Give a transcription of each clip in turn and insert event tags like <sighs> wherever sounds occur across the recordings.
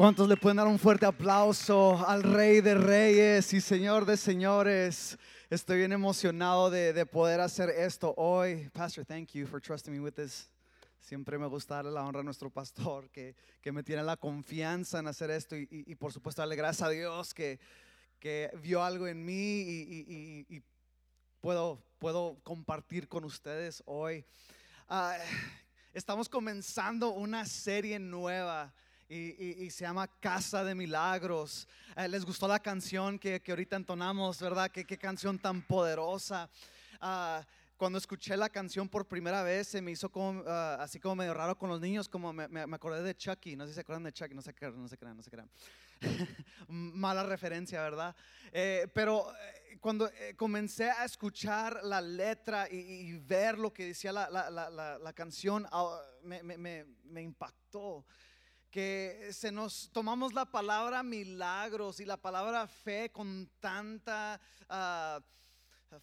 ¿Cuántos le pueden dar un fuerte aplauso al Rey de Reyes y Señor de Señores? Estoy bien emocionado de, de poder hacer esto hoy. Pastor, thank you for trusting me with this. Siempre me gusta darle la honra a nuestro pastor que, que me tiene la confianza en hacer esto y, y- y por supuesto darle gracias a Dios que, que vio algo en mí y, y- puedo, puedo compartir con ustedes hoy. Ah, estamos comenzando una serie nueva. Y, y- y se llama Casa de Milagros. Eh, ¿Les gustó la canción que, que ahorita entonamos, verdad? ¿Qué, qué canción tan poderosa. Ah, cuando escuché la canción por primera vez, se me hizo como, ah, así como medio raro con los niños, como me, me- me acordé de Chucky. No sé si se acuerdan de Chucky, no se crean, no se crean, no se crean. <laughs> Mala referencia, ¿verdad? Eh, pero eh, cuando eh, comencé a escuchar la letra y, y ver lo que decía la, la- la- la- canción, ah, me- me impactó. Que se nos tomamos la palabra milagros y la palabra fe con tanta ah,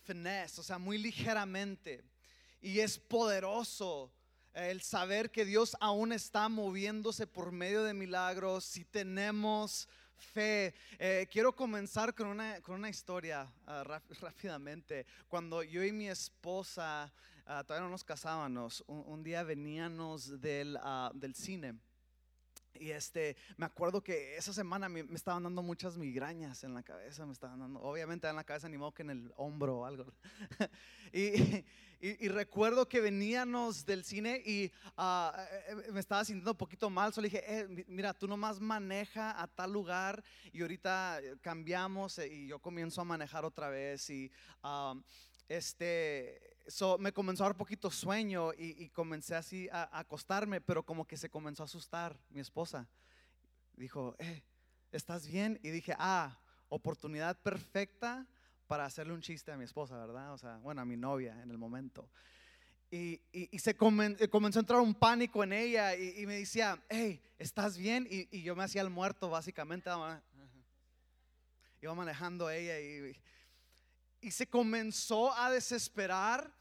finesse, o sea, muy ligeramente. Y es poderoso el saber que Dios aún está moviéndose por medio de milagros si tenemos fe. Eh, quiero comenzar con una, con una historia ráp- rápidamente. Cuando yo y mi esposa ah, todavía no nos casábamos, un, un día veníamos del, del cine. Y este, me acuerdo que esa semana me, me estaban dando muchas migrañas en la cabeza, me estaban dando, obviamente en la cabeza ni modo que en el hombro o algo. <laughs> y, y- y recuerdo que veníamos del cine y eh, me estaba sintiendo un poquito mal, solo dije, "Eh, mi- mira, tú nomás maneja a tal lugar y ahorita eh, cambiamos y yo comienzo a manejar otra vez y ah, este, so, me comenzó a dar poquito sueño y, y comencé así a, a acostarme, pero como que se comenzó a asustar mi esposa. Dijo, eh, ¿estás bien? Y dije, ah, oportunidad perfecta para hacerle un chiste a mi esposa, ¿verdad? O sea, bueno, a mi novia en el momento. Y, y- y se comen- eh, comenzó a entrar un pánico en ella y, me decía, hey, ¿estás bien? Y, yo me hacía el muerto, básicamente. Iba manejando ella y, y se comenzó a desesperar.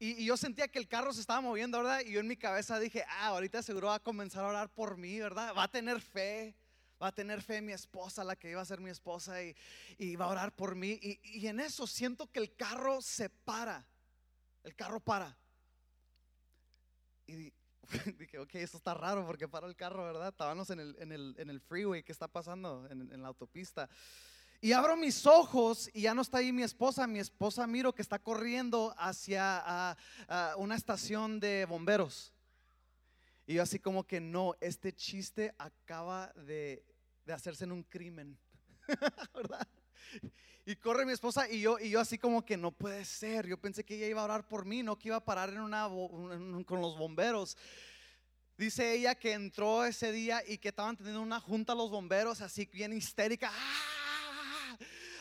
Y, y yo sentía que el carro se estaba moviendo, ¿verdad? Y yo en mi cabeza dije, ah, ahorita seguro va a comenzar a orar por mí, ¿verdad? Va a tener fe, va a tener fe mi esposa, la que iba a ser mi esposa, y, y va a orar por mí. Y, y en eso siento que el carro se para, el carro para. Y di- <laughs> dije, ok, esto está raro porque paró el carro, ¿verdad? Estábamos en el, en el, en el freeway, ¿qué está pasando? En, en la autopista. Y abro mis ojos y ya no está ahí mi esposa. Mi esposa miro que está corriendo hacia una estación de bomberos. Y yo así como que no, este chiste acaba de, de hacerse en un crimen. <laughs> ¿Verdad? Y corre mi esposa y yo, y yo así como que no puede ser. Yo pensé que ella iba a orar por mí, no que iba a parar en una, con los bomberos. Dice ella que entró ese día y que estaban teniendo una junta los bomberos así bien histérica. ¡Ah!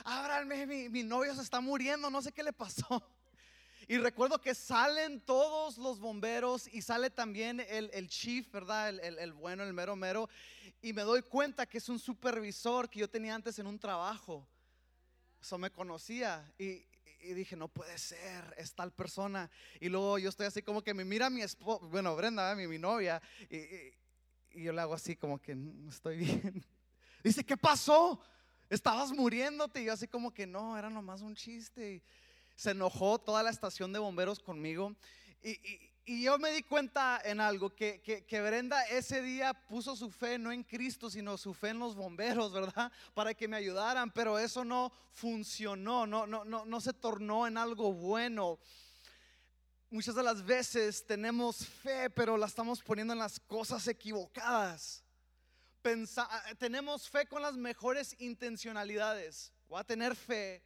Ábranme, mi, mi novio se está muriendo, no sé qué le pasó. Y recuerdo que salen todos los bomberos y sale también el, el chief, ¿verdad? El, el- el bueno, el mero mero. Y me doy cuenta que es un supervisor que yo tenía antes en un trabajo. Eso me conocía y, y dije, no puede ser, es tal persona. Y luego yo estoy así como que me mira mi esposa, bueno, Brenda, mi, mi novia, y, y- y yo le hago así como que no estoy bien. <laughs> Dice, ¿qué pasó? Estabas muriéndote. Y yo así como que no, era nomás un chiste. Se enojó toda la estación de bomberos conmigo. Y, y- y yo me di cuenta en algo, que, que, que Brenda ese día puso su fe no en Cristo, sino su fe en los bomberos, ¿verdad? Para que me ayudaran, pero eso no funcionó, no, no, no, no se tornó en algo bueno. Muchas de las veces tenemos fe, pero la estamos poniendo en las cosas equivocadas. Pensa- tenemos fe con las mejores intencionalidades. Voy a tener fe,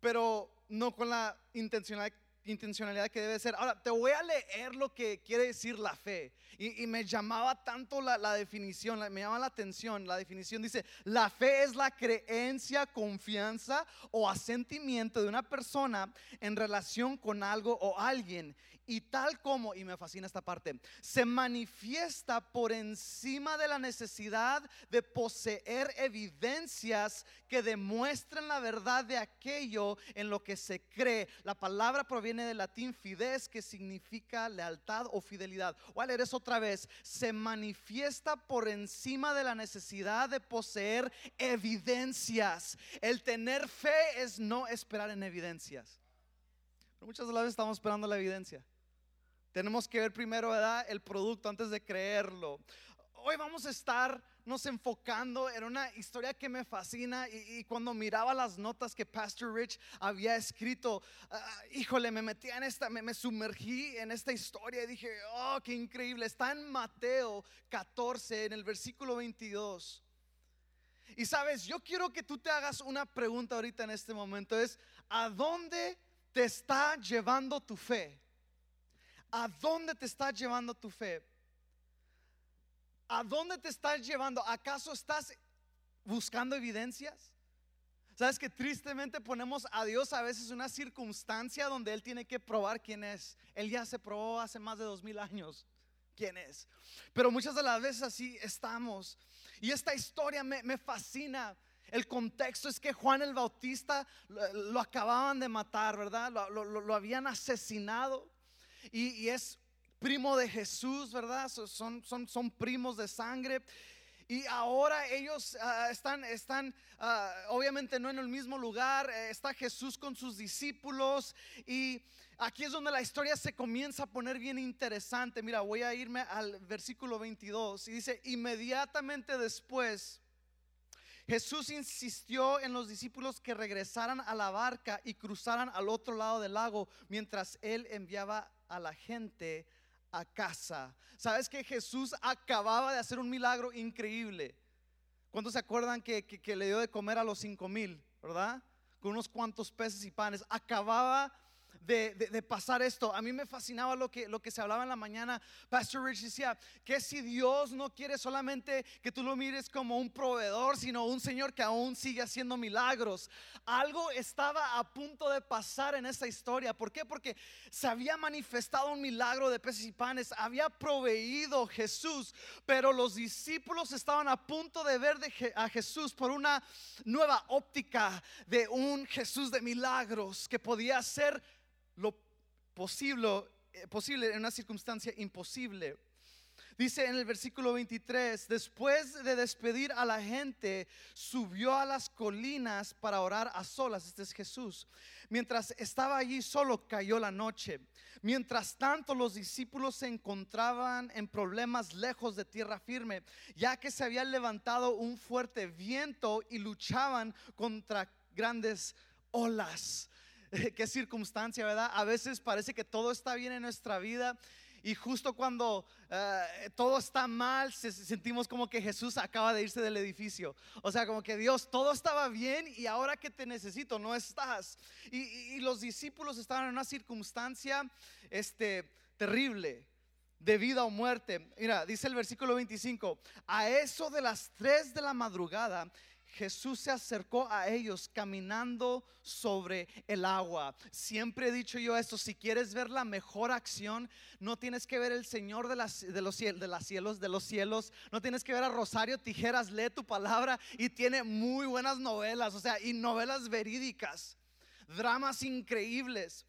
pero no con la intencionalidad, intencionalidad que debe ser. Ahora, te voy a leer lo que quiere decir la fe. Y, y me llamaba tanto la, la definición, la- me llama la atención. La definición dice, la fe es la creencia, confianza o asentimiento de una persona en relación con algo o alguien, y tal como, y me fascina esta parte, se manifiesta por encima de la necesidad de poseer evidencias que demuestren la verdad de aquello en lo que se cree. La palabra proviene del latín fides, que significa lealtad o fidelidad. Voy a leer eso otra vez. Se manifiesta por encima de la necesidad de poseer evidencias. El tener fe es no esperar en evidencias. Pero muchas de las veces estamos esperando la evidencia. Tenemos que ver primero ¿verdad? el producto antes de creerlo. Hoy vamos a estar nos enfocando en una historia que me fascina y, cuando miraba las notas que Pastor Rich había escrito, ah, híjole, me metí en esta, me, me, sumergí en esta historia y dije, oh, qué increíble. Está en Mateo 14, en el versículo 22. Y sabes, yo quiero que tú te hagas una pregunta ahorita en este momento, es, ¿a dónde te está llevando tu fe? ¿A dónde te está llevando tu fe? ¿A dónde te estás llevando? ¿Acaso estás buscando evidencias? Sabes que tristemente ponemos a Dios a veces una circunstancia donde Él tiene que probar quién es. Él ya se probó hace más de dos mil años quién es. Pero muchas de las veces así estamos. Y esta historia me, fascina. El contexto es que Juan el Bautista lo, acababan de matar, ¿verdad? Lo, habían asesinado. Y, es primo de Jesús, ¿verdad? Son, son, son primos de sangre. Y ahora ellos ah, están, están ah, obviamente no en el mismo lugar, eh, está Jesús con sus discípulos y aquí es donde la historia se comienza a poner bien interesante. Mira, voy a irme al versículo 22 y dice, inmediatamente después Jesús insistió en los discípulos que regresaran a la barca y cruzaran al otro lado del lago mientras él enviaba a la gente a casa. ¿Sabes que Jesús acababa de hacer un milagro increíble? ¿Cuántos se acuerdan que, que le dio de comer a los cinco mil, verdad? Con unos cuantos peces y panes. Acababa de, pasar esto. A mí me fascinaba lo que, lo que se hablaba en la mañana. Pastor Rich decía que si Dios no quiere solamente que tú lo mires como un proveedor, sino un Señor que aún sigue haciendo milagros. Algo estaba a punto de pasar en esta historia. ¿Por qué? Porque se había manifestado un milagro de peces y panes. Había proveído Jesús, pero los discípulos estaban a punto de ver a Jesús por una nueva óptica de un Jesús de milagros que podía ser lo posible, eh, posible en una circunstancia imposible. Dice en el versículo 23, después de despedir a la gente, subió a las colinas para orar a solas. Este es Jesús. Mientras estaba allí solo, cayó la noche. Mientras tanto, los discípulos se encontraban en problemas lejos de tierra firme, ya que se había levantado un fuerte viento y luchaban contra grandes olas. <laughs> qué circunstancia, ¿verdad? A veces parece que todo está bien en nuestra vida y justo cuando eh, todo está mal, sentimos como que Jesús acaba de irse del edificio. O sea, como que Dios, todo estaba bien y ahora que te necesito, no estás. Y, los discípulos estaban en una circunstancia este, terrible de vida o muerte. Mira, dice el versículo 25, a eso de las 3 de la madrugada, Jesús se acercó a ellos caminando sobre el agua. Siempre he dicho yo esto, si quieres ver la mejor acción, no tienes que ver el Señor de, las, los, cielos, de los cielos, no tienes que ver a Rosario Tijeras, lee tu palabra y tiene muy buenas novelas, o sea, y novelas verídicas, dramas increíbles.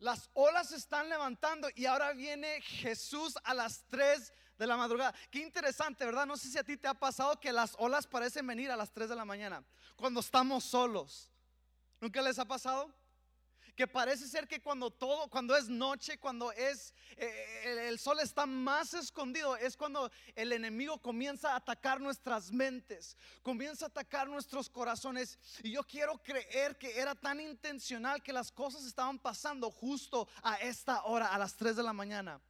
Las olas se están levantando y ahora viene Jesús a las 3 de la madrugada. Qué interesante, ¿verdad? No sé si a ti te ha pasado que las olas parecen venir a las 3 de la mañana, cuando estamos solos. ¿Nunca les ha pasado? Que parece ser que cuando todo, cuando es noche, cuando es eh, el, sol está más escondido, es cuando el enemigo comienza a atacar nuestras mentes, comienza a atacar nuestros corazones. Y yo quiero creer que era tan intencional que las cosas estaban pasando justo a esta hora, a las 3 de la mañana.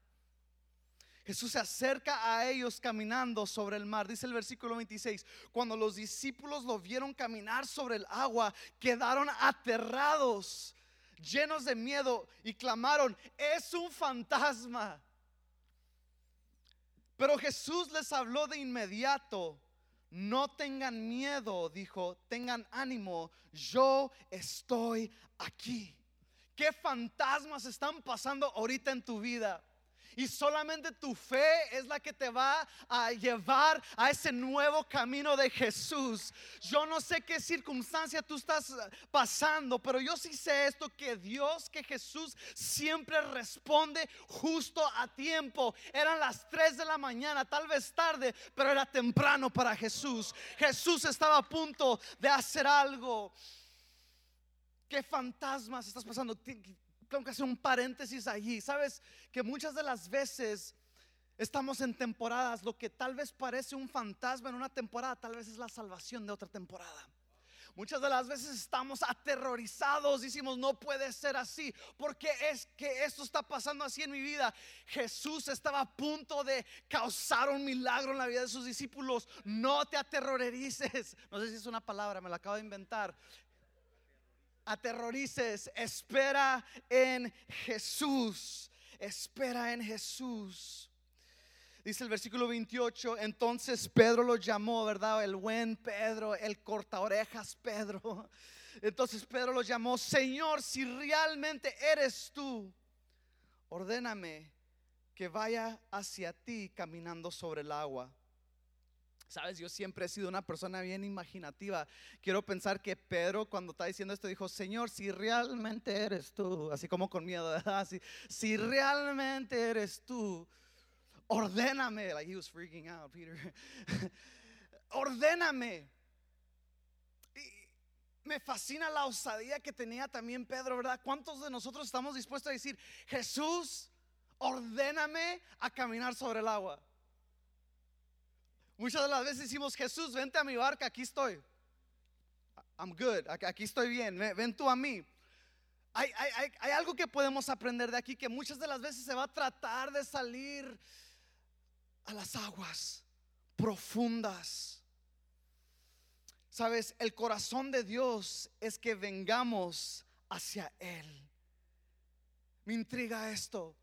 Jesús se acerca a ellos caminando sobre el mar. Dice el versículo 26, cuando los discípulos lo vieron caminar sobre el agua, quedaron aterrados, llenos de miedo y clamaron, es un fantasma. Pero Jesús les habló de inmediato. No tengan miedo, dijo, tengan ánimo, yo estoy aquí. qué fantasmas están pasando ahorita en tu vida. Y solamente tu fe es la que te va a llevar a ese nuevo camino de Jesús. Yo no sé qué circunstancia tú estás pasando, pero yo sí sé esto, que Dios, que Jesús siempre responde justo a tiempo. Eran las 3 de la mañana, tal vez tarde, pero era temprano para Jesús. Jesús estaba a punto de hacer algo. ¿Qué fantasmas estás pasando? Tengo que hacer un paréntesis allí. Sabes que muchas de las veces estamos en temporadas, lo que tal vez parece un fantasma en una temporada, tal vez es la salvación de otra temporada. Muchas de las veces estamos aterrorizados, decimos, no puede ser así, porque es que esto está pasando así en mi vida. Jesús estaba a punto de causar un milagro en la vida de sus discípulos. No te aterrorices. No sé si es una palabra, me la acabo de inventar aterrorices, espera en Jesús, espera en Jesús. Dice el versículo 28, entonces Pedro lo llamó, ¿verdad? El buen Pedro, el corta orejas Pedro. Entonces Pedro lo llamó, Señor, si realmente eres tú, ordéname que vaya hacia ti caminando sobre el agua. Sabes, yo siempre he sido una persona bien imaginativa. Quiero pensar que Pedro cuando está diciendo esto dijo, Señor, si realmente eres tú, así como con miedo, <laughs> si realmente eres tú, ordéname. Like he was freaking out, Peter. <laughs> ordéname. Y me fascina la osadía que tenía también Pedro, ¿verdad? ¿Cuántos de nosotros estamos dispuestos a decir, Jesús, ordéname a caminar sobre el agua? Muchas de las veces decimos, Jesús, vente a mi barca, aquí estoy. I'm good, aquí estoy bien, ven tú a mí. Hay, hay, algo que podemos aprender de aquí, que muchas de las veces se va a tratar de salir a las aguas profundas. Sabes, el corazón de Dios es que vengamos hacia Él. Me intriga esto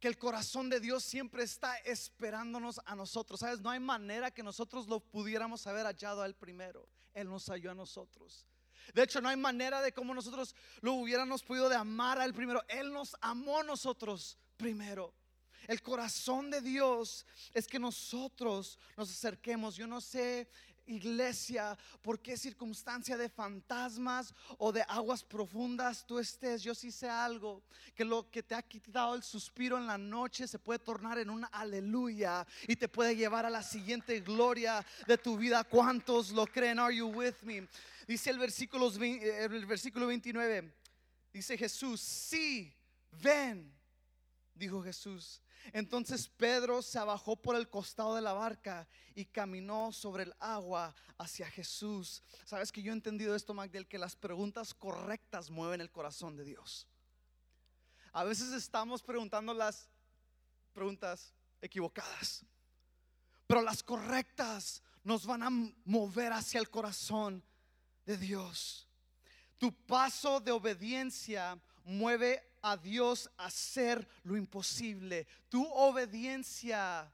que el corazón de Dios siempre está esperándonos a nosotros. ¿Sabes? No hay manera que nosotros lo pudiéramos haber hallado a Él primero. Él nos halló a nosotros. De hecho, no hay manera de cómo nosotros lo hubiéramos podido amar a Él primero. Él nos amó a nosotros primero. El corazón de Dios es que nosotros nos acerquemos. Yo no sé iglesia, por qué circunstancia de fantasmas o de aguas profundas tú estés. Yo sí sé algo, que lo que te ha quitado el suspiro en la noche se puede tornar en una aleluya y te puede llevar a la siguiente gloria de tu vida. ¿Cuántos lo creen? Are you with me? Dice el versículo, el versículo 29, dice Jesús, sí, ven, dijo Jesús. Entonces Pedro se abajó por el costado de la barca y caminó sobre el agua hacia Jesús. Sabes que yo he entendido esto, Magdel, que las preguntas correctas mueven el corazón de Dios. A veces estamos preguntando las preguntas equivocadas, pero las correctas nos van a mover hacia el corazón de Dios. Tu paso de obediencia mueve a Dios hacer lo imposible. Tu obediencia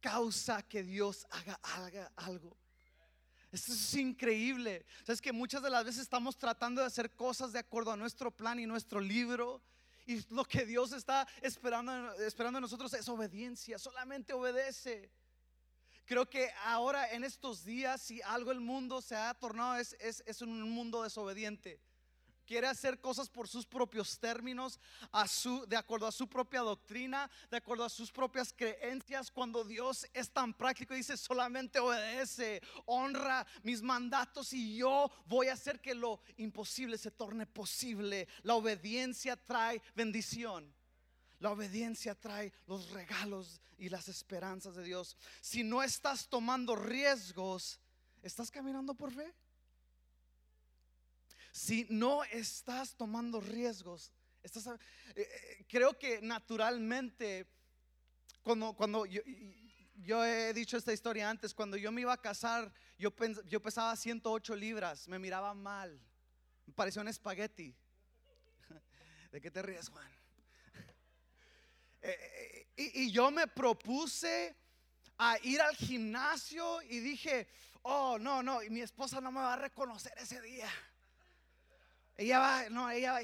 causa que Dios haga, algo. Esto es increíble. Sabes que muchas de las veces estamos tratando de hacer cosas de acuerdo a nuestro plan y nuestro libro. Y lo que Dios está esperando, esperando en nosotros es obediencia. Solamente obedece. Creo que ahora en estos días, si algo el mundo se ha tornado, es, es, es un mundo desobediente quiere hacer cosas por sus propios términos, de acuerdo a su propia doctrina, de acuerdo a sus propias creencias, cuando Dios es tan práctico y dice solamente obedece, honra mis mandatos y yo voy a hacer que lo imposible se torne posible. La obediencia trae bendición. La obediencia trae los regalos y las esperanzas de Dios. Si no estás tomando riesgos, ¿estás caminando por fe? Si no estás tomando riesgos, eh, eh, creo que naturalmente, cuando, cuando yo, he dicho esta historia antes, cuando yo me iba a casar, yo, yo pesaba 108 libras, me miraba mal, me parecía un espagueti. <laughs> ¿De qué te ríes, Juan? <laughs> Eh, y, y yo me propuse a ir al gimnasio y dije, oh, no, no, y mi esposa no me va a reconocer ese día. Ella va, no, ella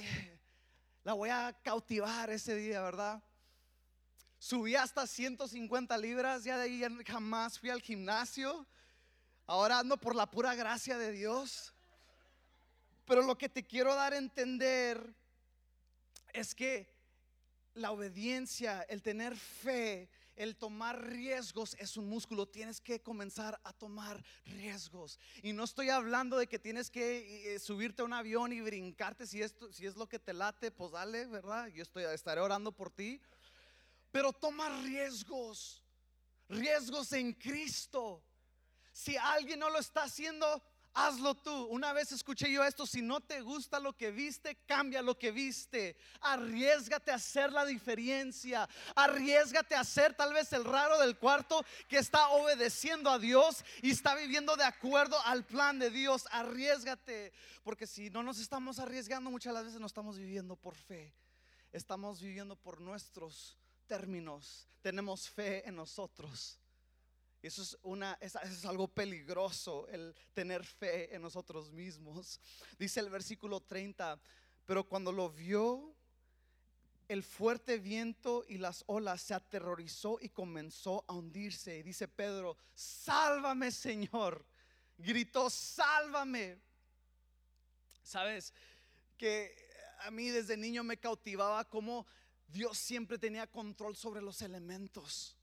<sighs> la voy a cautivar ese día, ¿verdad? Subí hasta 150 libras, ya de ahí jamás fui al gimnasio. Ahora ando por la pura gracia de Dios. Pero lo que te quiero dar a entender es que la obediencia, el tener fe, el tomar riesgos es un músculo. Tienes que comenzar a tomar riesgos. Y no estoy hablando de que tienes que eh, subirte a un avión y brincarte. Si, esto, si es lo que te late, pues dale, ¿verdad? Yo estoy, estaré orando por ti. Pero toma riesgos. Riesgos en Cristo. Si alguien no lo está haciendo, hazlo tú. Una vez escuché yo esto, si no te gusta lo que viste, cambia lo que viste. Arriesgate a hacer la diferencia. Arriesgate a ser tal vez el raro del cuarto que está obedeciendo a Dios y está viviendo de acuerdo al plan de Dios. Arriesgate, porque si no nos estamos arriesgando, muchas veces no estamos viviendo por fe. Estamos viviendo por nuestros términos. Tenemos fe en nosotros. Eso es, una, es algo peligroso, el tener fe en nosotros mismos. Dice el versículo 30, pero cuando lo vio, el fuerte viento y las olas se aterrorizó y comenzó a hundirse. Y dice Pedro, sálvame Señor. Gritó, sálvame. Sabes que a mí desde niño me cautivaba cómo Dios siempre tenía control sobre los elementos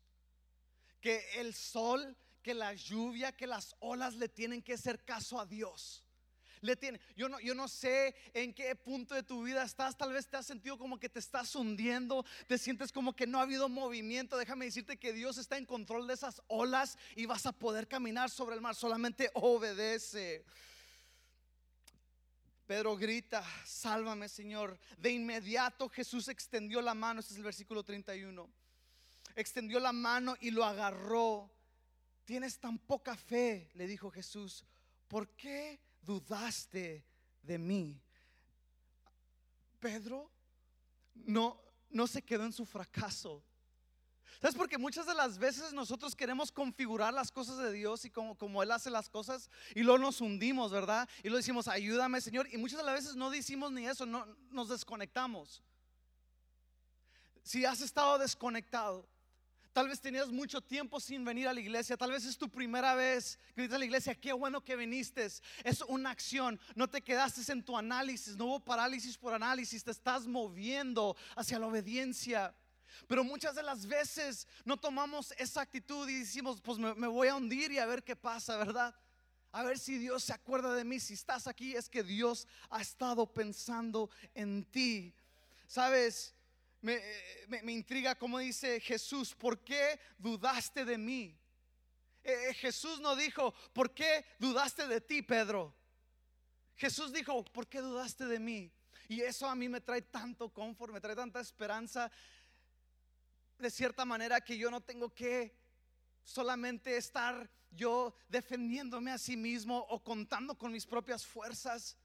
que el sol, que la lluvia, que las olas le tienen que hacer caso a Dios. Le tiene, yo, no, yo no sé en qué punto de tu vida estás. Tal vez te has sentido como que te estás hundiendo. Te sientes como que no ha habido movimiento. Déjame decirte que Dios está en control de esas olas y vas a poder caminar sobre el mar. Solamente obedece. Pedro grita, sálvame Señor. De inmediato Jesús extendió la mano. Este es el versículo 31 extendió la mano y lo agarró. Tienes tan poca fe, le dijo Jesús, ¿por qué dudaste de mí? Pedro no, no se quedó en su fracaso. ¿Sabes? Porque muchas de las veces nosotros queremos configurar las cosas de Dios y como, como Él hace las cosas y luego nos hundimos, ¿verdad? Y lo decimos, ayúdame Señor. Y muchas de las veces no decimos ni eso, no, nos desconectamos. Si has estado desconectado, Tal vez tenías mucho tiempo sin venir a la iglesia. Tal vez es tu primera vez que viniste a la iglesia. Qué bueno que viniste. Es una acción. No te quedaste en tu análisis. No hubo parálisis por análisis. Te estás moviendo hacia la obediencia. Pero muchas de las veces no tomamos esa actitud y decimos, pues me, me voy a hundir y a ver qué pasa, ¿verdad? A ver si Dios se acuerda de mí. Si estás aquí es que Dios ha estado pensando en ti. Sabes, me, intriga como dice Jesús, ¿por qué dudaste de mí? Eh, eh, Jesús no dijo, ¿por qué dudaste de ti, Pedro? Jesús dijo, ¿por qué dudaste de mí? Y eso a mí me trae tanto confort, me trae tanta esperanza, de cierta manera que yo no tengo que solamente estar yo defendiéndome a sí mismo o contando con mis propias fuerzas.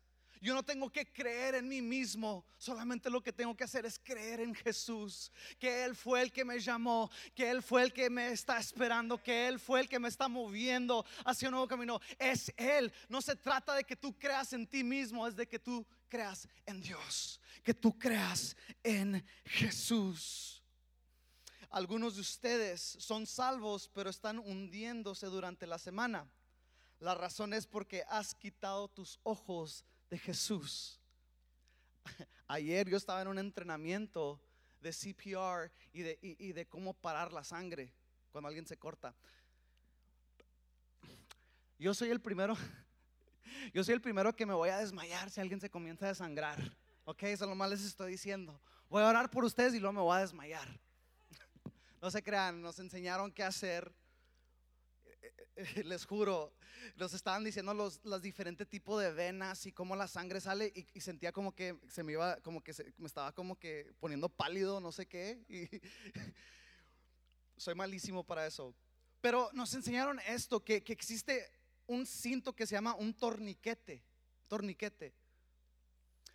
Yo no tengo que creer en mí mismo, solamente lo que tengo que hacer es creer en Jesús, que Él fue el que me llamó, que Él fue el que me está esperando, que Él fue el que me está moviendo hacia un nuevo camino. Es Él, no se trata de que tú creas en ti mismo, es de que tú creas en Dios, que tú creas en Jesús. Algunos de ustedes son salvos, pero están hundiéndose durante la semana. La razón es porque has quitado tus ojos de Jesús. Ayer yo estaba en un entrenamiento de CPR y de, y, de cómo parar la sangre cuando alguien se corta. Yo soy el primero, <laughs> yo soy el primero que me voy a desmayar si alguien se comienza a desangrar. Ok, eso lo más les estoy diciendo. Voy a orar por ustedes y luego me voy a desmayar. <laughs> No se crean, nos enseñaron qué hacer <laughs> les juro, nos estaban diciendo los, diferentes tipos de venas y cómo la sangre sale y, sentía como que se me iba, como que me estaba como que poniendo pálido, no sé qué. Y <laughs> soy malísimo para eso. Pero nos enseñaron esto, que, que existe un cinto que se llama un torniquete, torniquete.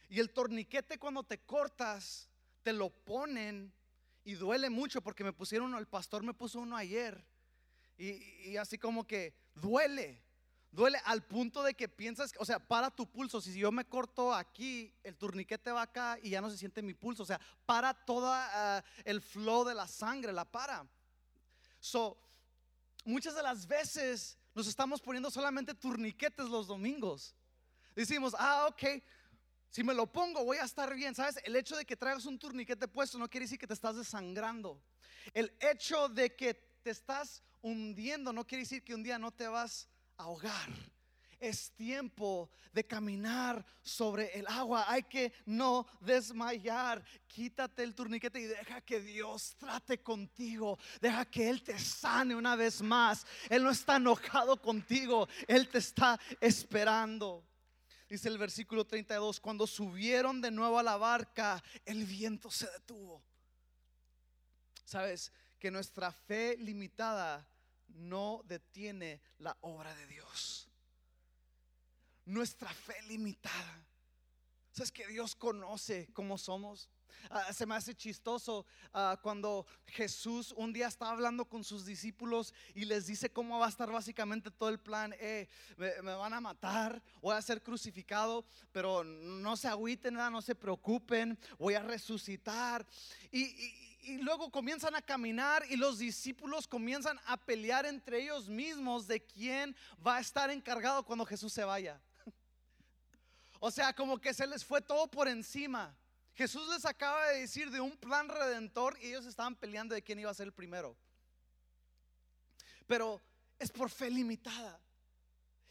Y el torniquete cuando te cortas, te lo ponen y duele mucho porque me pusieron, el pastor me puso uno ayer y, así como que duele, Duele al punto de que piensas, o sea, para tu pulso. Si yo me corto aquí, el turniquete va acá y ya no se siente mi pulso. O sea, para todo el flow de la sangre, la para. So, muchas de las veces nos estamos poniendo solamente turniquetes los domingos. Decimos, ah, ok, si me lo pongo voy a estar bien. ¿Sabes? El hecho de que traigas un turniquete puesto no quiere decir que te estás desangrando. El hecho de que te estás hundiendo no quiere decir que un día no te vas ahogar. Es tiempo de caminar sobre el agua. Hay que no desmayar. Quítate el turniquete y deja que Dios trate contigo. Deja que Él te sane una vez más. Él no está enojado contigo. Él te está esperando. Dice el versículo 32, cuando subieron de nuevo a la barca, el viento se detuvo. Sabes que nuestra fe limitada no detiene la obra de Dios. Nuestra fe limitada. ¿Sabes que Dios conoce cómo somos? Ah, se me hace chistoso ah, cuando Jesús un día está hablando con sus discípulos y les dice cómo va a estar básicamente todo el plan. Eh, me, van a matar, voy a ser crucificado, pero no se agüiten, no se preocupen, voy a resucitar. y luego comienzan a caminar y los discípulos comienzan a pelear entre ellos mismos de quién va a estar encargado cuando Jesús se vaya. <laughs> O sea, como que se les fue todo por encima. Jesús les acaba de decir de un plan redentor y ellos estaban peleando de quién iba a ser el primero. Pero es por fe limitada.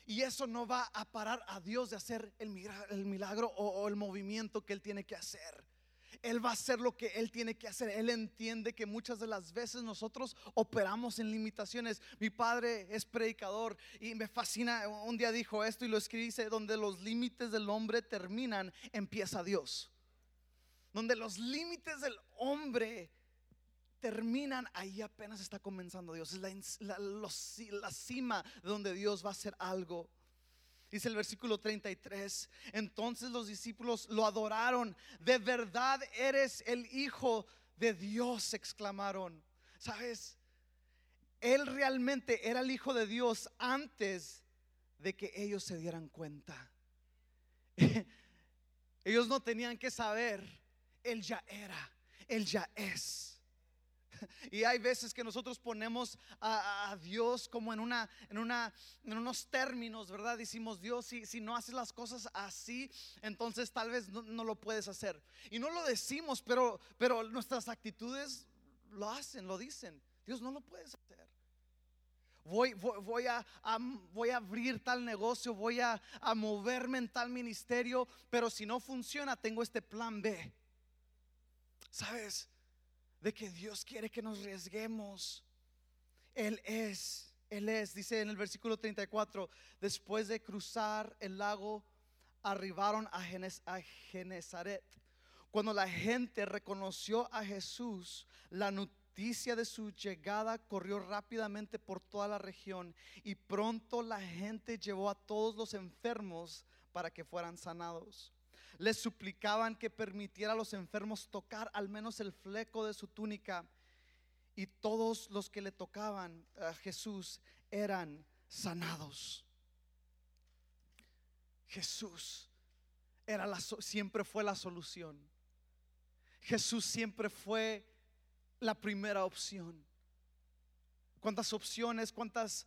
Y eso no va a parar a Dios de hacer el milagro, o el movimiento que Él tiene que hacer. Él va a hacer lo que Él tiene que hacer. Él entiende que muchas de las veces nosotros operamos en limitaciones. Mi padre es predicador y me fascina. Un día dijo esto y lo escribí, dice, donde los límites del hombre terminan, empieza Dios. Donde los límites del hombre terminan, ahí apenas está comenzando Dios. Es la, la cima donde Dios va a hacer algo. Dice el versículo 33, entonces los discípulos lo adoraron, de verdad eres el Hijo de Dios, exclamaron. ¿Sabes? Él realmente era el Hijo de Dios antes de que ellos se dieran cuenta. <laughs> ellos no tenían que saber, Él ya era, Él ya es. <laughs> Y hay veces que nosotros ponemos a, Dios como en, una, en, una, en unos términos, ¿verdad? Decimos, Dios, si, si no haces las cosas así, entonces tal vez no, lo puedes hacer. Y no lo decimos, pero, pero nuestras actitudes lo hacen, lo dicen. Dios no lo puedes hacer. Voy, voy, a, voy, a, abrir tal negocio, voy a, a moverme en tal ministerio, pero si no funciona, tengo este plan B. ¿Sabes? De que Dios quiere que nos arriesguemos. Él es, Él es, dice en el versículo 34, después de cruzar el lago, arribaron a, Genezaret. Cuando la gente reconoció a Jesús, la noticia de su llegada corrió rápidamente por toda la región y pronto la gente llevó a todos los enfermos para que fueran sanados les suplicaban que permitiera a los enfermos tocar al menos el fleco de su túnica. Y todos los que le tocaban a Jesús eran sanados. Jesús era la, siempre fue la solución. Jesús siempre fue la primera opción. ¿Cuántas opciones, cuántas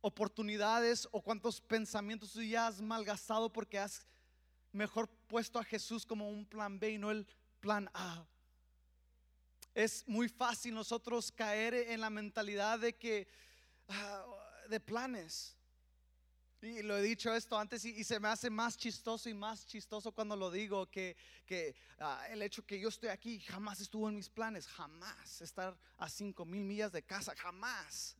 oportunidades o cuántos pensamientos tú ya has malgastado porque has mejor puesto a Jesús como un plan B y no el plan A. Es muy fácil nosotros caer en la mentalidad de que ah, de planes. Y lo he dicho esto antes y, se me hace más chistoso y más chistoso cuando lo digo que, que ah, el hecho que yo estoy aquí jamás estuvo en mis planes, jamás estar a cinco mil millas de casa, jamás.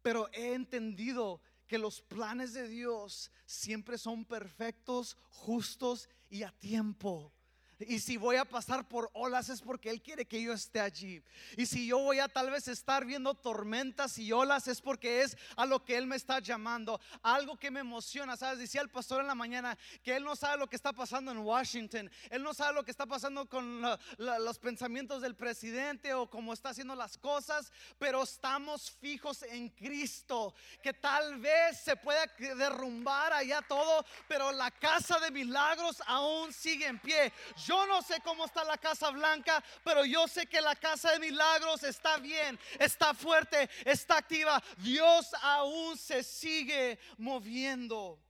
Pero he entendido que los planes de Dios siempre son perfectos, justos y a tiempo. Y si voy a pasar por olas es porque Él quiere que yo esté allí. Y si yo voy a tal vez estar viendo tormentas y olas es porque es a lo que Él me está llamando. Algo que me emociona, ¿sabes? Decía el pastor en la mañana que Él no sabe lo que está pasando en Washington. Él no sabe lo que está pasando con los pensamientos del presidente o cómo está haciendo las cosas. Pero estamos fijos en Cristo. Que tal vez se pueda derrumbar allá todo. Pero la casa de milagros aún sigue en pie. Yo no sé cómo está la Casa Blanca, pero yo sé que la Casa de Milagros está bien, está fuerte, está activa. Dios aún se sigue moviendo.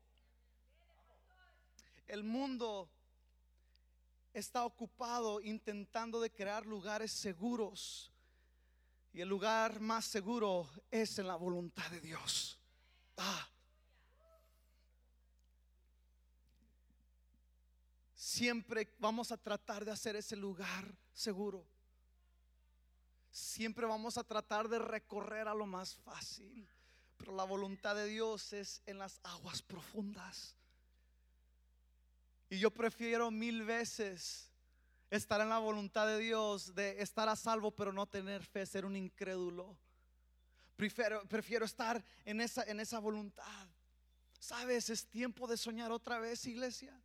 El mundo está ocupado intentando crear lugares seguros. Y el lugar más seguro es en la voluntad de Dios. Ah. Siempre vamos a tratar de hacer ese lugar seguro. Siempre vamos a tratar de recorrer a lo más fácil. Pero la voluntad de Dios es en las aguas profundas. Y yo prefiero mil veces estar en la voluntad de Dios, de estar a salvo, pero no tener fe, ser un incrédulo. Prefiero, prefiero estar en esa, en esa voluntad. Sabes, es tiempo de soñar otra vez, iglesia.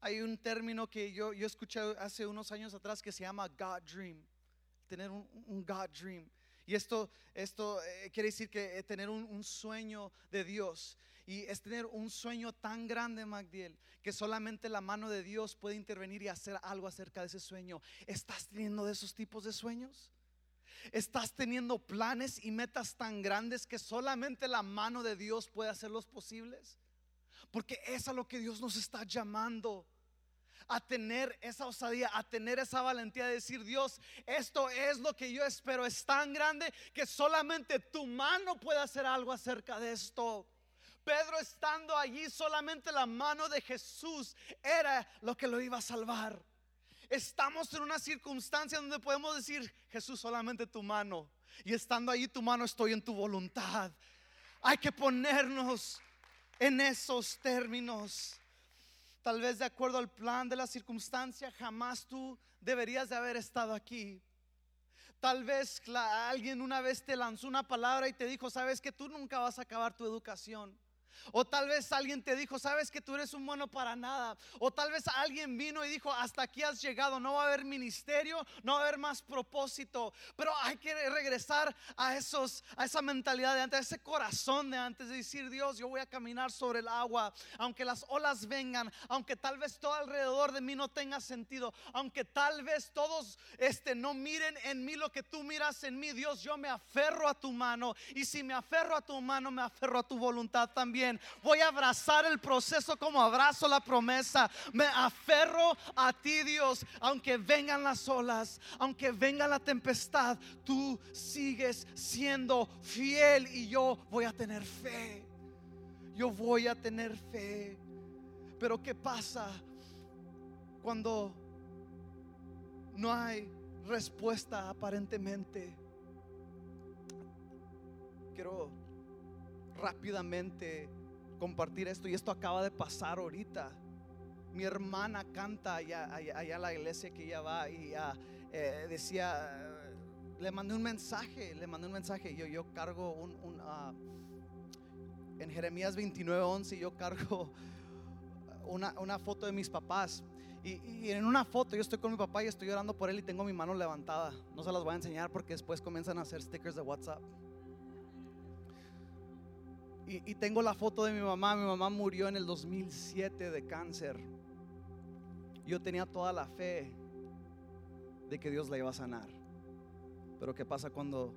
Hay un término que yo, yo escuché hace unos años atrás que se llama God Dream. Tener un, God Dream. Y esto, esto eh, quiere decir que eh, tener un, sueño de Dios. Y es tener un sueño tan grande, Magdiel, que solamente la mano de Dios puede intervenir y hacer algo acerca de ese sueño. ¿Estás teniendo de esos tipos de sueños? ¿Estás teniendo planes y metas tan grandes que solamente la mano de Dios puede hacerlos posibles? Porque es a lo que Dios nos está llamando. A tener esa osadía, a tener esa valentía de decir, Dios, esto es lo que yo espero. Es tan grande que solamente tu mano puede hacer algo acerca de esto. Pedro estando allí, solamente la mano de Jesús era lo que lo iba a salvar. Estamos en una circunstancia donde podemos decir, Jesús, solamente tu mano. Y estando allí tu mano, estoy en tu voluntad. Hay que ponernos en esos términos. Tal vez de acuerdo al plan de la circunstancia, jamás tú deberías de haber estado aquí. Tal vez alguien una vez te lanzó una palabra y te dijo, sabes que tú nunca vas a acabar tu educación. O tal vez alguien te dijo, sabes que tú eres un bueno para nada. O tal vez alguien vino y dijo, hasta aquí has llegado, no va a haber ministerio, no va a haber más propósito. Pero hay que regresar a esos, a esa mentalidad de antes, a ese corazón de antes de decir, Dios, yo voy a caminar sobre el agua, aunque las olas vengan, aunque tal vez todo alrededor de mí no tenga sentido, aunque tal vez todos este, no miren en mí lo que tú miras en mí, Dios, yo me aferro a tu mano. Y si me aferro a tu mano, me aferro a tu voluntad también. Voy a abrazar el proceso como abrazo la promesa. Me aferro a ti, Dios, aunque vengan las olas, aunque venga la tempestad, tú sigues siendo fiel y yo voy a tener fe. Yo voy a tener fe. Pero ¿qué pasa cuando no hay respuesta aparentemente? Quiero rápidamente compartir esto y esto acaba de pasar ahorita. Mi hermana canta allá, allá, a la iglesia que ella va y eh, decía, le mandé un mensaje, le mandé un mensaje. Yo, yo cargo un, ah, en Jeremías 29, 11, yo cargo una, una foto de mis papás. Y, y, en una foto yo estoy con mi papá y estoy llorando por él y tengo mi mano levantada. No se las voy a enseñar porque después comienzan a hacer stickers de WhatsApp y, tengo la foto de mi mamá. Mi mamá murió en el 2007 de cáncer. Yo tenía toda la fe de que Dios la iba a sanar. Pero ¿qué pasa cuando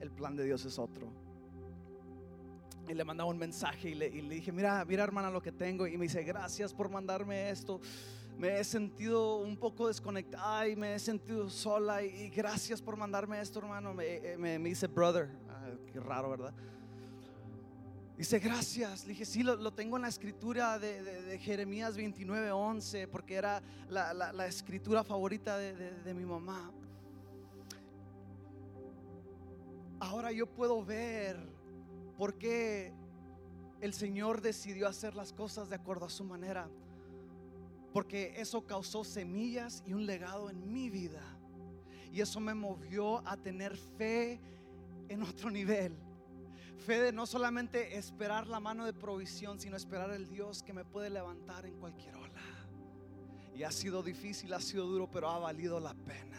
el plan de Dios es otro? Y le mandaba un mensaje y le, dije, mira, mira hermana lo que tengo. Y me dice, gracias por mandarme esto. Me he sentido un poco desconectada y me he sentido sola. Y, gracias por mandarme esto, hermano. Me, me, dice, brother. Ah, qué raro, ¿verdad? Dice, gracias. Le dije, sí, lo, tengo en la escritura de, Jeremías 29, 11, porque era la, escritura favorita de, mi mamá. Ahora yo puedo ver por qué el Señor decidió hacer las cosas de acuerdo a su manera. porque eso causó semillas y un legado en mi vida. Y eso me movió a tener fe en otro nivel. Fe de no solamente esperar la mano de provisión, sino esperar el Dios que me puede levantar en cualquier ola. Y ha sido difícil, ha sido duro, pero ha valido la pena.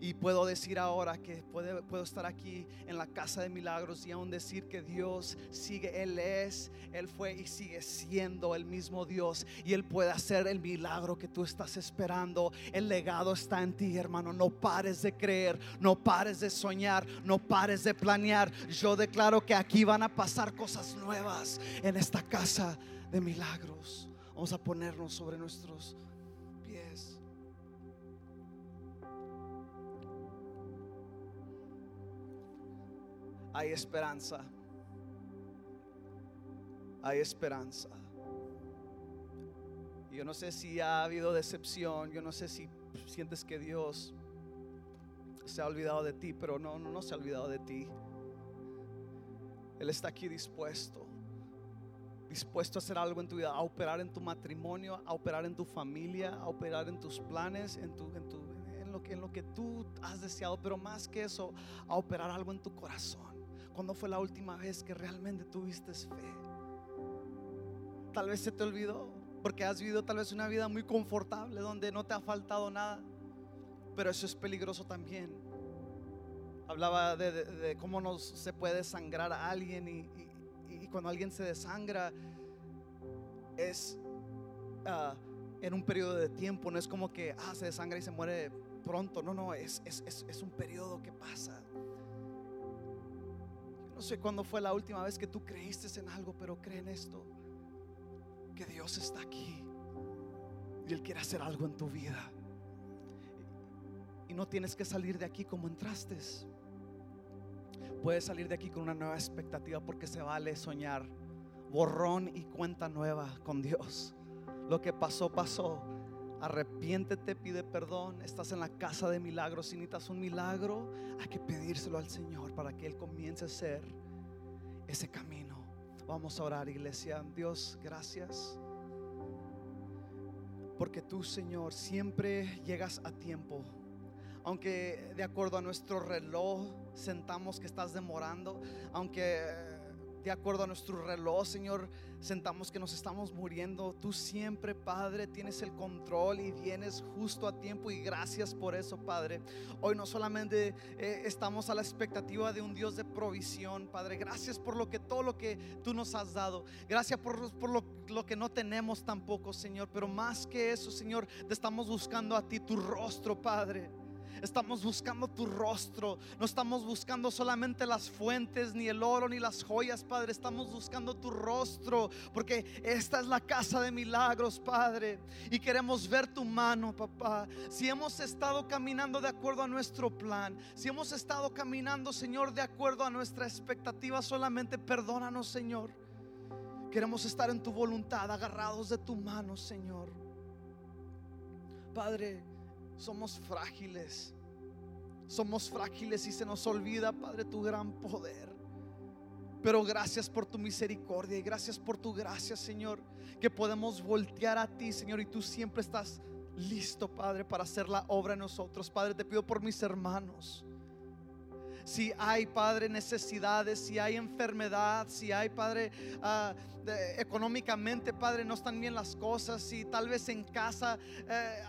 Y puedo decir ahora que puedo estar aquí en la casa de milagros y aún decir que Dios sigue, Él es, Él fue y sigue siendo el mismo Dios. Y Él puede hacer el milagro que tú estás esperando. El legado está en ti, hermano. No pares de creer, no pares de soñar, no pares de planear. Yo declaro que aquí van a pasar cosas nuevas en esta casa de milagros. Vamos a ponernos sobre nuestros hay esperanza. Hay esperanza. Yo no sé si ha habido decepción, yo no sé si sientes que Dios se ha olvidado de ti, pero no, no, no se ha olvidado de ti. Él está aquí dispuesto, dispuesto a hacer algo en tu vida, a operar en tu matrimonio, a operar en tu familia, a operar en tus planes, en, tu, en, en, lo, que, en lo que tú has deseado, pero más que eso, a operar algo en tu corazón. ¿Cuándo fue la última vez que realmente tuviste fe? Tal vez se te olvidó porque has vivido tal vez una vida muy confortable donde no te ha faltado nada. Pero eso es peligroso también. Hablaba de, cómo nos, se puede sangrar a alguien y, cuando alguien se desangra es ah, en un periodo de tiempo, no es como que ah, se desangra y se muere pronto, no, no, es, es, es un periodo que pasa. Sé cuándo fue la última vez que tú creíste en algo, pero cree en esto. Que Dios está aquí. Y Él quiere hacer algo en tu vida. Y no tienes que salir de aquí como entraste. Puedes salir de aquí con una nueva expectativa porque se vale soñar. Borrón y cuenta nueva con Dios. Lo que pasó, pasó. Arrepiéntete, pide perdón. Estás en la casa de milagros. Si necesitas un milagro, hay que pedírselo al Señor para que Él comience a hacer ese camino. Vamos a orar, iglesia. Dios, gracias. Porque tú, Señor, siempre llegas a tiempo. Aunque de acuerdo a nuestro reloj sentamos que estás demorando, aunque de acuerdo a nuestro reloj, Señor, sentamos que nos estamos muriendo. Tú siempre, Padre, tienes el control y vienes justo a tiempo y gracias por eso, Padre. Hoy no solamente eh, estamos a la expectativa de un Dios de provisión, Padre. Gracias por lo que todo lo que tú nos has dado. Gracias por, por lo, lo que no tenemos tampoco, Señor. Pero más que eso, Señor, te estamos buscando a ti, tu rostro, Padre. Estamos buscando tu rostro. No estamos buscando solamente las fuentes, ni el oro, ni las joyas, Padre. Estamos buscando tu rostro. Porque esta es la casa de milagros, Padre. Y queremos ver tu mano, papá. Si hemos estado caminando de acuerdo a nuestro plan. Si hemos estado caminando, Señor, de acuerdo a nuestra expectativa, solamente perdónanos, Señor. Queremos estar en tu voluntad, agarrados de tu mano, Señor. Padre, somos frágiles. Somos frágiles y se nos olvida, Padre, tu gran poder. Pero gracias por tu misericordia y gracias por tu gracia, Señor, que podemos voltear a ti, Señor, y tú siempre estás listo, Padre, para hacer la obra en nosotros. Padre, te pido por mis hermanos. Si hay, Padre, necesidades, si hay enfermedad, si hay, Padre, ah, económicamente, Padre, no están bien las cosas, si tal vez en casa... Eh,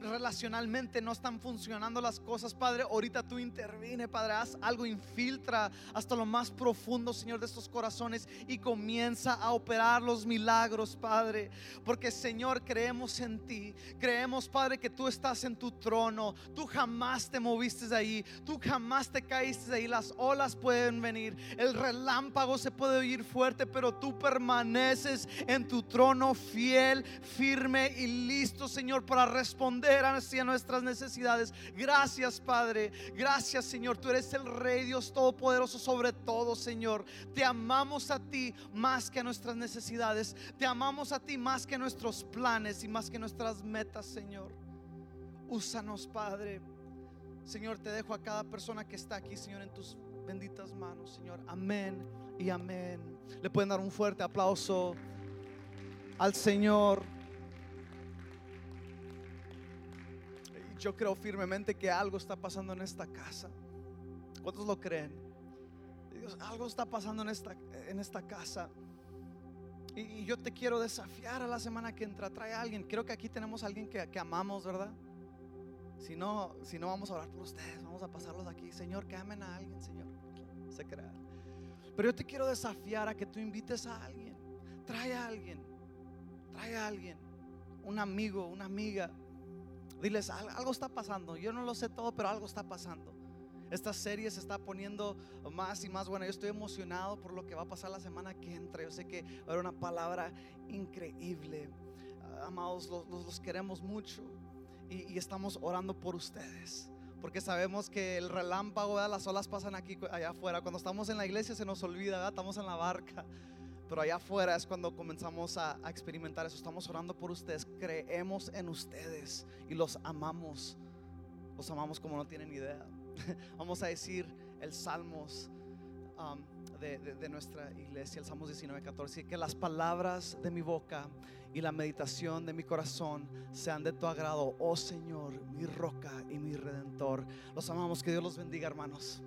relacionalmente no están funcionando las cosas, Padre, ahorita tú intervine, Padre, haz algo, infiltra hasta lo más profundo, Señor, de estos corazones y comienza a operar los milagros, Padre, porque Señor, creemos en ti, creemos, Padre, que tú estás en tu trono, tú jamás te moviste de ahí, tú jamás te caíste de ahí, las olas pueden venir, el relámpago se puede oír fuerte, pero tú permaneces en tu trono fiel, firme y listo, Señor, para responder hacia nuestras necesidades. Gracias, Padre. Gracias, Señor. Tú eres el Rey Dios Todopoderoso sobre todo, Señor. Te amamos a ti más que a nuestras necesidades. Te amamos a ti más que nuestros planes y más que nuestras metas, Señor. Úsanos, Padre. Señor, te dejo a cada persona que está aquí, Señor, en tus benditas manos, Señor. Amén y amén. Le pueden dar un fuerte aplauso al Señor. Yo creo firmemente que algo está pasando en esta casa. ¿Cuántos lo creen? Algo está pasando en esta, en esta casa. Y, yo te quiero desafiar a la semana que entra. Trae a alguien. Creo que aquí tenemos a alguien que, que amamos, ¿verdad? Si no, si no, vamos a orar por ustedes. Vamos a pasarlos aquí. Señor, que amen a alguien, Señor. Se crea. Pero yo te quiero desafiar a que tú invites a alguien. Trae a alguien. Trae a alguien. Un amigo, una amiga. Diles, "Al- algo está pasando. Yo no lo sé todo, pero algo está pasando. Esta serie se está poniendo más y más buena. Yo estoy emocionado por lo que va a pasar la semana que entra. Yo sé que va a haber una palabra increíble. Ah, Amados, los, los- los queremos mucho y, y estamos orando por ustedes. Porque sabemos que el relámpago, ¿verdad? las olas pasan aquí, allá afuera. Cuando estamos en la iglesia se nos olvida, ¿verdad? estamos en la barca. Pero allá afuera es cuando comenzamos a, a experimentar eso. Estamos orando por ustedes, creemos en ustedes y los amamos. Los amamos como no tienen idea. <laughs> Vamos a decir el Salmos um, de, de- de nuestra iglesia, el Salmos 19, 14. Y que las palabras de mi boca y la meditación de mi corazón sean de tu agrado, oh Señor, mi roca y mi redentor. Los amamos, que Dios los bendiga, hermanos.